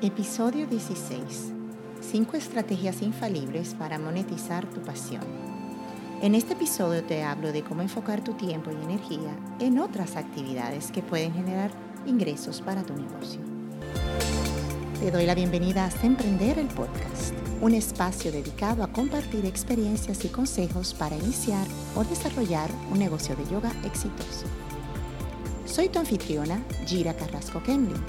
Episodio 16. 5 estrategias infalibles para monetizar tu pasión. En este episodio te hablo de cómo enfocar tu tiempo y energía en otras actividades que pueden generar ingresos para tu negocio. Te doy la bienvenida a Emprender el Podcast, un espacio dedicado a compartir experiencias y consejos para iniciar o desarrollar un negocio de yoga exitoso. Soy tu anfitriona, Gira Carrasco Kemlin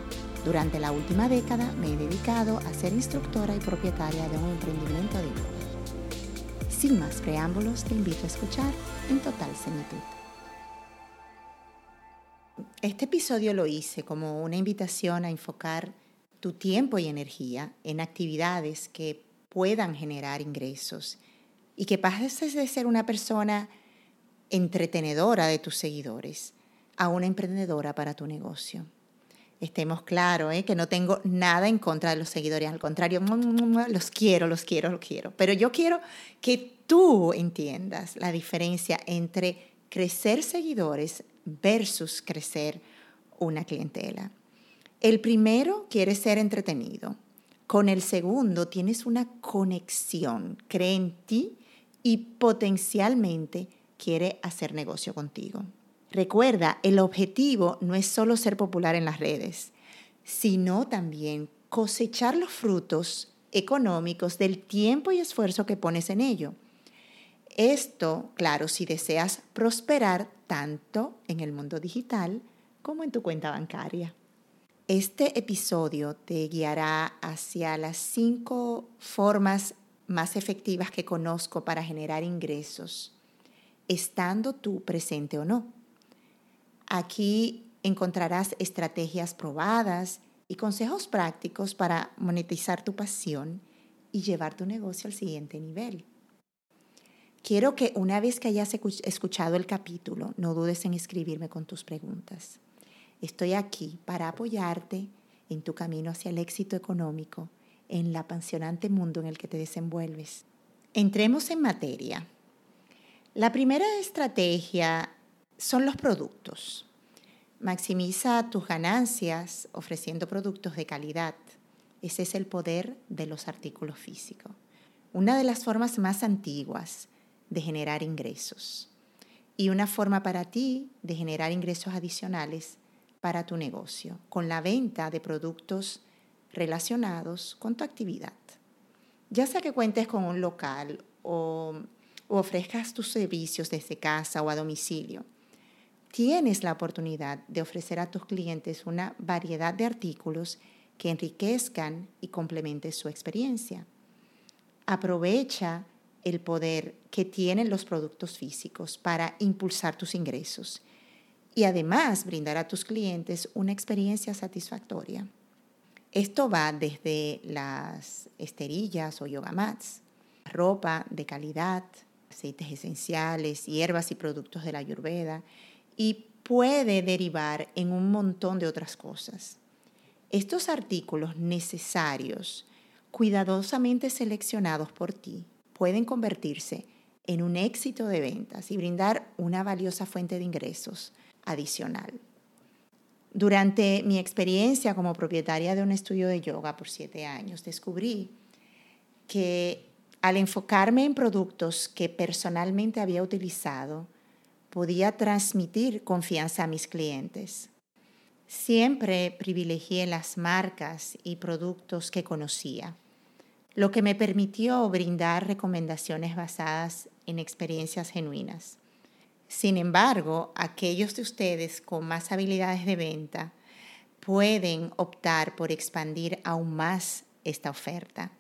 durante la última década me he dedicado a ser instructora y propietaria de un emprendimiento de yoga. Sin más preámbulos, te invito a escuchar en total senitud. Este episodio lo hice como una invitación a enfocar tu tiempo y energía en actividades que puedan generar ingresos y que pases de ser una persona entretenedora de tus seguidores a una emprendedora para tu negocio estemos claros, ¿eh? que no tengo nada en contra de los seguidores, al contrario, los quiero, los quiero, los quiero. Pero yo quiero que tú entiendas la diferencia entre crecer seguidores versus crecer una clientela. El primero quiere ser entretenido. Con el segundo tienes una conexión, cree en ti y potencialmente quiere hacer negocio contigo. Recuerda, el objetivo no es solo ser popular en las redes, sino también cosechar los frutos económicos del tiempo y esfuerzo que pones en ello. Esto, claro, si deseas prosperar tanto en el mundo digital como en tu cuenta bancaria. Este episodio te guiará hacia las cinco formas más efectivas que conozco para generar ingresos, estando tú presente o no. Aquí encontrarás estrategias probadas y consejos prácticos para monetizar tu pasión y llevar tu negocio al siguiente nivel. Quiero que una vez que hayas escuchado el capítulo, no dudes en escribirme con tus preguntas. Estoy aquí para apoyarte en tu camino hacia el éxito económico, en el apasionante mundo en el que te desenvuelves. Entremos en materia. La primera estrategia son los productos. Maximiza tus ganancias ofreciendo productos de calidad. Ese es el poder de los artículos físicos. Una de las formas más antiguas de generar ingresos. Y una forma para ti de generar ingresos adicionales para tu negocio, con la venta de productos relacionados con tu actividad. Ya sea que cuentes con un local o, ofrezcas tus servicios desde casa o a domicilio tienes la oportunidad de ofrecer a tus clientes una variedad de artículos que enriquezcan y complementen su experiencia. Aprovecha el poder que tienen los productos físicos para impulsar tus ingresos y además brindar a tus clientes una experiencia satisfactoria. Esto va desde las esterillas o yoga mats, ropa de calidad, aceites esenciales, hierbas y productos de la ayurveda, y puede derivar en un montón de otras cosas. Estos artículos necesarios, cuidadosamente seleccionados por ti, pueden convertirse en un éxito de ventas y brindar una valiosa fuente de ingresos adicional. Durante mi experiencia como propietaria de un estudio de yoga por siete años, descubrí que al enfocarme en productos que personalmente había utilizado, podía transmitir confianza a mis clientes. Siempre privilegié las marcas y productos que conocía, lo que me permitió brindar recomendaciones basadas en experiencias genuinas. Sin embargo, aquellos de ustedes con más habilidades de venta pueden optar por expandir aún más esta oferta,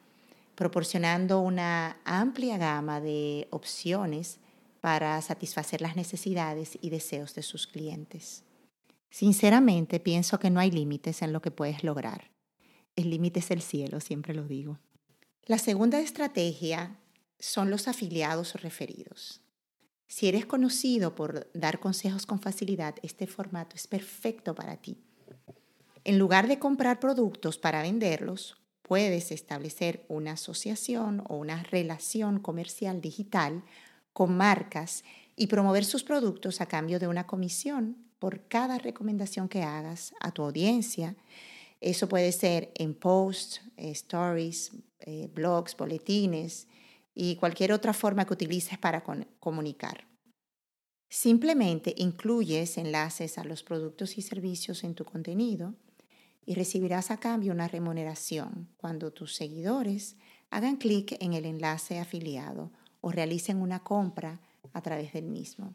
proporcionando una amplia gama de opciones para satisfacer las necesidades y deseos de sus clientes. Sinceramente, pienso que no hay límites en lo que puedes lograr. El límite es el cielo, siempre lo digo. La segunda estrategia son los afiliados o referidos. Si eres conocido por dar consejos con facilidad, este formato es perfecto para ti. En lugar de comprar productos para venderlos, puedes establecer una asociación o una relación comercial digital con marcas y promover sus productos a cambio de una comisión por cada recomendación que hagas a tu audiencia Eso puede ser en posts, eh, stories, eh, blogs, boletines y cualquier otra forma que utilices para comunicar. Simplemente incluyes enlaces a los productos y servicios en tu contenido y recibirás a cambio una remuneración cuando tus seguidores hagan clic en el enlace afiliado o realicen una compra a través del mismo.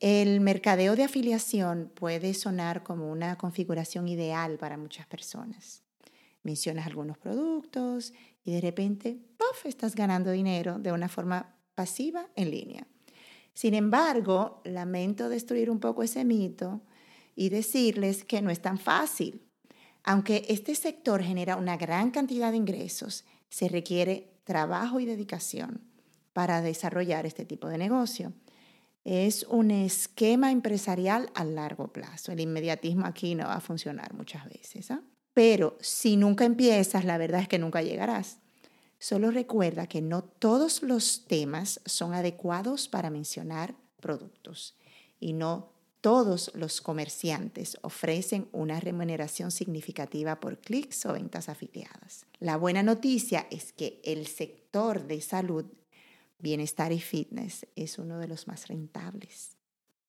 El mercadeo de afiliación puede sonar como una configuración ideal para muchas personas. Mencionas algunos productos y de repente, ¡puff!, estás ganando dinero de una forma pasiva en línea. Sin embargo, lamento destruir un poco ese mito y decirles que no es tan fácil. Aunque este sector genera una gran cantidad de ingresos, se requiere trabajo y dedicación para desarrollar este tipo de negocio. Es un esquema empresarial a largo plazo. El inmediatismo aquí no va a funcionar muchas veces. ¿ah? Pero si nunca empiezas, la verdad es que nunca llegarás. Solo recuerda que no todos los temas son adecuados para mencionar productos y no todos los comerciantes ofrecen una remuneración significativa por clics o ventas afiliadas. La buena noticia es que el sector de salud bienestar y fitness es uno de los más rentables.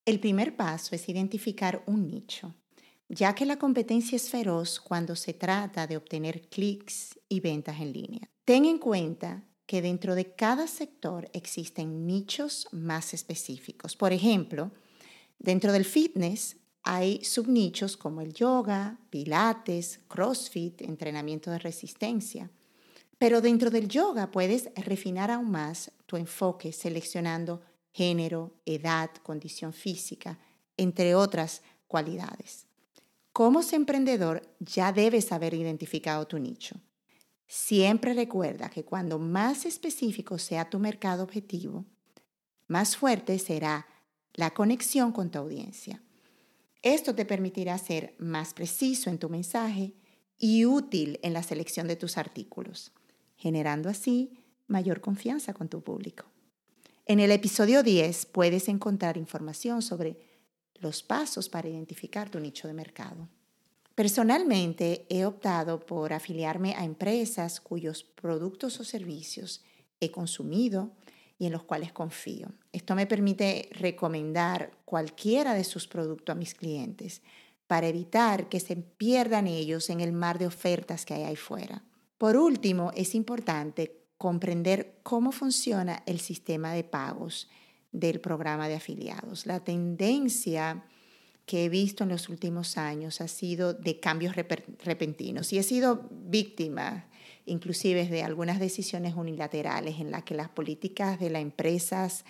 El primer paso es identificar un nicho, ya que la competencia es feroz cuando se trata de obtener clics y ventas en línea. Ten en cuenta que dentro de cada sector existen nichos más específicos. Por ejemplo, dentro del fitness hay subnichos como el yoga, pilates, crossfit, entrenamiento de resistencia. Pero dentro del yoga puedes refinar aún más tu enfoque seleccionando género, edad, condición física, entre otras cualidades. Como emprendedor ya debes haber identificado tu nicho. Siempre recuerda que cuando más específico sea tu mercado objetivo, más fuerte será la conexión con tu audiencia. Esto te permitirá ser más preciso en tu mensaje y útil en la selección de tus artículos generando así mayor confianza con tu público. En el episodio 10 puedes encontrar información sobre los pasos para identificar tu nicho de mercado. Personalmente he optado por afiliarme a empresas cuyos productos o servicios he consumido y en los cuales confío. Esto me permite recomendar cualquiera de sus productos a mis clientes para evitar que se pierdan ellos en el mar de ofertas que hay ahí fuera. Por último, es importante comprender cómo funciona el sistema de pagos del programa de afiliados. La tendencia que he visto en los últimos años ha sido de cambios repentinos y he sido víctima inclusive de algunas decisiones unilaterales en las que las políticas de las empresas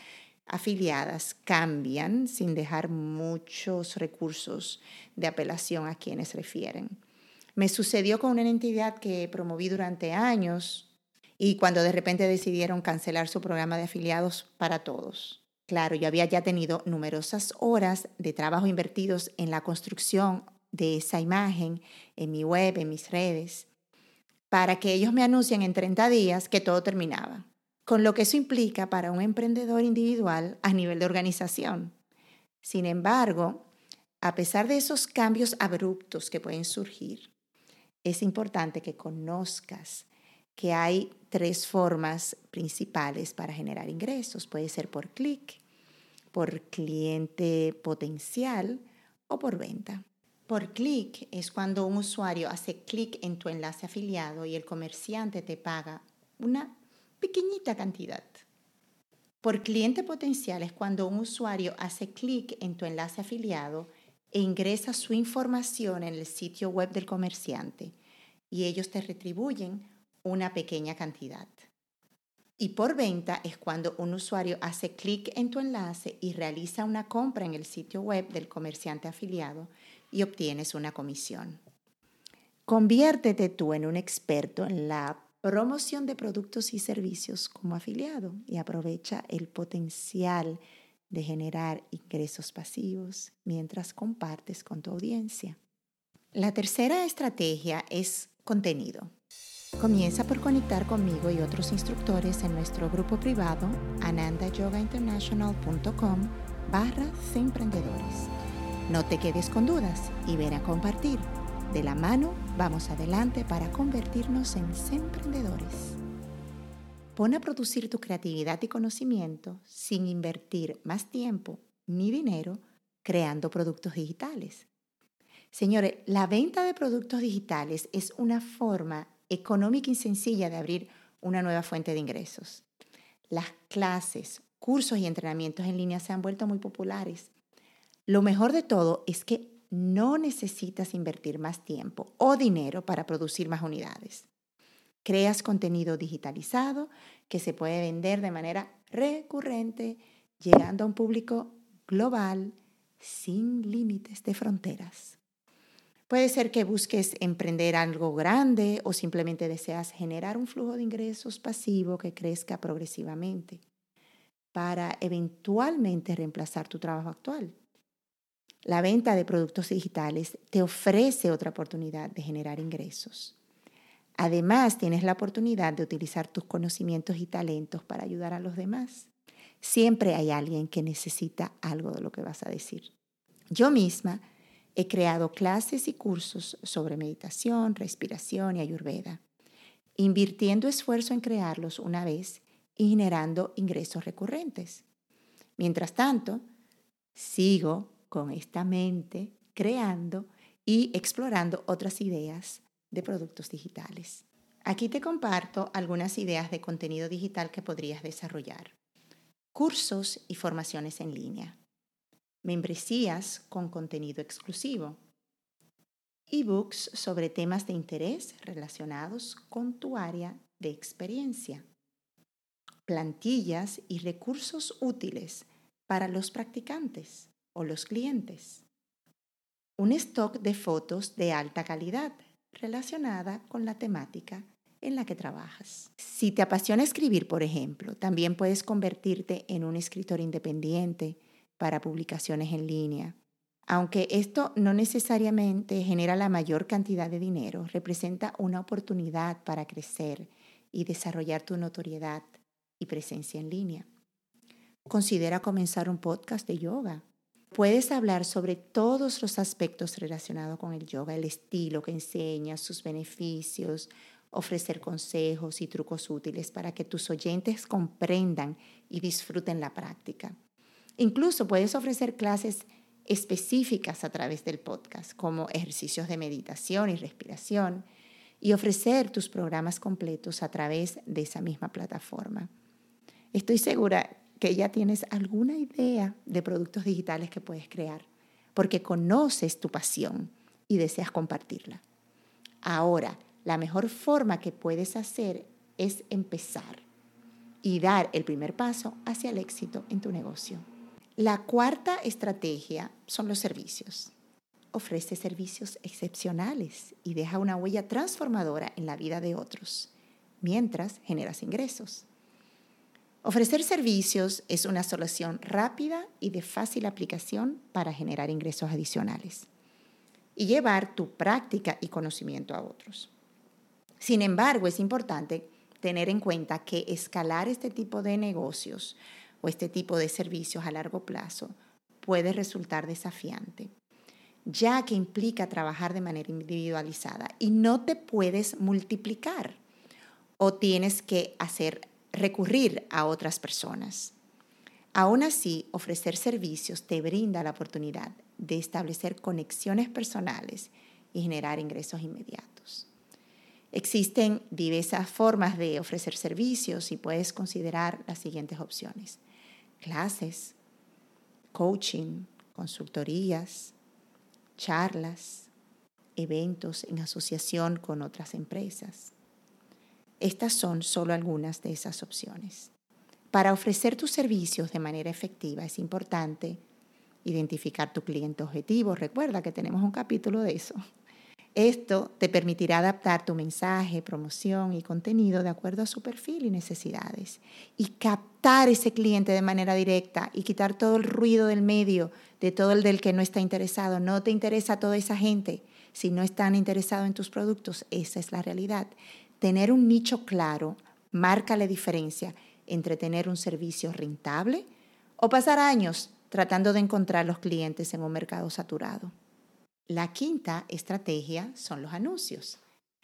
afiliadas cambian sin dejar muchos recursos de apelación a quienes refieren. Me sucedió con una entidad que promoví durante años y cuando de repente decidieron cancelar su programa de afiliados para todos. Claro, yo había ya tenido numerosas horas de trabajo invertidos en la construcción de esa imagen, en mi web, en mis redes, para que ellos me anuncien en 30 días que todo terminaba, con lo que eso implica para un emprendedor individual a nivel de organización. Sin embargo, a pesar de esos cambios abruptos que pueden surgir, es importante que conozcas que hay tres formas principales para generar ingresos. Puede ser por clic, por cliente potencial o por venta. Por clic es cuando un usuario hace clic en tu enlace afiliado y el comerciante te paga una pequeñita cantidad. Por cliente potencial es cuando un usuario hace clic en tu enlace afiliado e ingresa su información en el sitio web del comerciante y ellos te retribuyen una pequeña cantidad. Y por venta es cuando un usuario hace clic en tu enlace y realiza una compra en el sitio web del comerciante afiliado y obtienes una comisión. Conviértete tú en un experto en la promoción de productos y servicios como afiliado y aprovecha el potencial de generar ingresos pasivos mientras compartes con tu audiencia. La tercera estrategia es contenido. Comienza por conectar conmigo y otros instructores en nuestro grupo privado anandayogainternational.com barra emprendedores. No te quedes con dudas y ven a compartir. De la mano vamos adelante para convertirnos en emprendedores. Pon a producir tu creatividad y conocimiento sin invertir más tiempo ni dinero creando productos digitales. Señores, la venta de productos digitales es una forma económica y sencilla de abrir una nueva fuente de ingresos. Las clases, cursos y entrenamientos en línea se han vuelto muy populares. Lo mejor de todo es que no necesitas invertir más tiempo o dinero para producir más unidades. Creas contenido digitalizado que se puede vender de manera recurrente, llegando a un público global sin límites de fronteras. Puede ser que busques emprender algo grande o simplemente deseas generar un flujo de ingresos pasivo que crezca progresivamente para eventualmente reemplazar tu trabajo actual. La venta de productos digitales te ofrece otra oportunidad de generar ingresos. Además, tienes la oportunidad de utilizar tus conocimientos y talentos para ayudar a los demás. Siempre hay alguien que necesita algo de lo que vas a decir. Yo misma He creado clases y cursos sobre meditación, respiración y ayurveda, invirtiendo esfuerzo en crearlos una vez y generando ingresos recurrentes. Mientras tanto, sigo con esta mente creando y explorando otras ideas de productos digitales. Aquí te comparto algunas ideas de contenido digital que podrías desarrollar. Cursos y formaciones en línea membresías con contenido exclusivo, ebooks sobre temas de interés relacionados con tu área de experiencia, plantillas y recursos útiles para los practicantes o los clientes, un stock de fotos de alta calidad relacionada con la temática en la que trabajas. Si te apasiona escribir, por ejemplo, también puedes convertirte en un escritor independiente para publicaciones en línea. Aunque esto no necesariamente genera la mayor cantidad de dinero, representa una oportunidad para crecer y desarrollar tu notoriedad y presencia en línea. Considera comenzar un podcast de yoga. Puedes hablar sobre todos los aspectos relacionados con el yoga, el estilo que enseña, sus beneficios, ofrecer consejos y trucos útiles para que tus oyentes comprendan y disfruten la práctica. Incluso puedes ofrecer clases específicas a través del podcast, como ejercicios de meditación y respiración, y ofrecer tus programas completos a través de esa misma plataforma. Estoy segura que ya tienes alguna idea de productos digitales que puedes crear, porque conoces tu pasión y deseas compartirla. Ahora, la mejor forma que puedes hacer es empezar y dar el primer paso hacia el éxito en tu negocio. La cuarta estrategia son los servicios. Ofrece servicios excepcionales y deja una huella transformadora en la vida de otros, mientras generas ingresos. Ofrecer servicios es una solución rápida y de fácil aplicación para generar ingresos adicionales y llevar tu práctica y conocimiento a otros. Sin embargo, es importante tener en cuenta que escalar este tipo de negocios o este tipo de servicios a largo plazo puede resultar desafiante, ya que implica trabajar de manera individualizada y no te puedes multiplicar o tienes que hacer recurrir a otras personas. Aún así, ofrecer servicios te brinda la oportunidad de establecer conexiones personales y generar ingresos inmediatos. Existen diversas formas de ofrecer servicios y puedes considerar las siguientes opciones clases, coaching, consultorías, charlas, eventos en asociación con otras empresas. Estas son solo algunas de esas opciones. Para ofrecer tus servicios de manera efectiva es importante identificar tu cliente objetivo. Recuerda que tenemos un capítulo de eso. Esto te permitirá adaptar tu mensaje, promoción y contenido de acuerdo a su perfil y necesidades y captar ese cliente de manera directa y quitar todo el ruido del medio, de todo el del que no está interesado. No te interesa toda esa gente si no están interesados en tus productos. Esa es la realidad. Tener un nicho claro marca la diferencia entre tener un servicio rentable o pasar años tratando de encontrar los clientes en un mercado saturado. La quinta estrategia son los anuncios.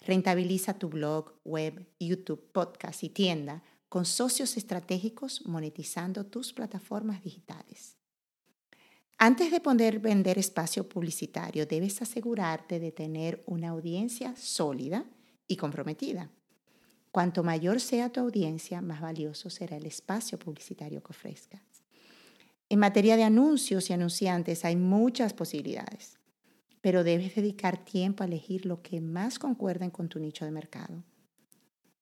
Rentabiliza tu blog, web, YouTube, podcast y tienda con socios estratégicos monetizando tus plataformas digitales. Antes de poder vender espacio publicitario, debes asegurarte de tener una audiencia sólida y comprometida. Cuanto mayor sea tu audiencia, más valioso será el espacio publicitario que ofrezcas. En materia de anuncios y anunciantes hay muchas posibilidades, pero debes dedicar tiempo a elegir lo que más concuerden con tu nicho de mercado.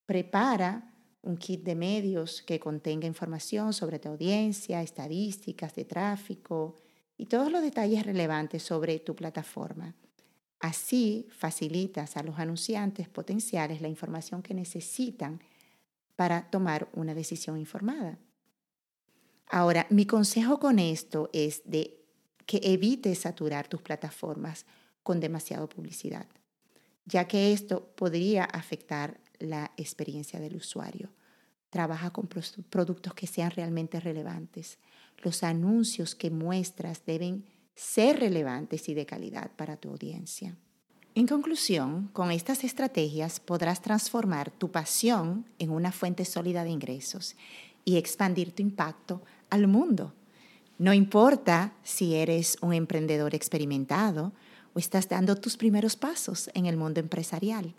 Prepara un kit de medios que contenga información sobre tu audiencia, estadísticas de tráfico y todos los detalles relevantes sobre tu plataforma. Así facilitas a los anunciantes potenciales la información que necesitan para tomar una decisión informada. Ahora, mi consejo con esto es de que evites saturar tus plataformas con demasiada publicidad, ya que esto podría afectar la experiencia del usuario. Trabaja con productos que sean realmente relevantes. Los anuncios que muestras deben ser relevantes y de calidad para tu audiencia. En conclusión, con estas estrategias podrás transformar tu pasión en una fuente sólida de ingresos y expandir tu impacto al mundo. No importa si eres un emprendedor experimentado o estás dando tus primeros pasos en el mundo empresarial.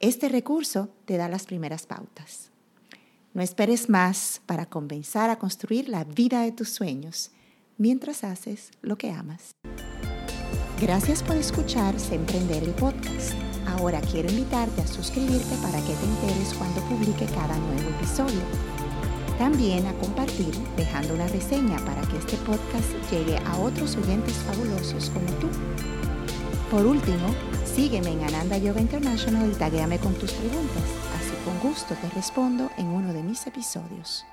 Este recurso te da las primeras pautas. No esperes más para comenzar a construir la vida de tus sueños mientras haces lo que amas. Gracias por escuchar Se Emprender el podcast. Ahora quiero invitarte a suscribirte para que te enteres cuando publique cada nuevo episodio. También a compartir dejando una reseña para que este podcast llegue a otros oyentes fabulosos como tú. Por último, sígueme en Ananda Yoga International y taguéame con tus preguntas. Así con gusto te respondo en uno de mis episodios.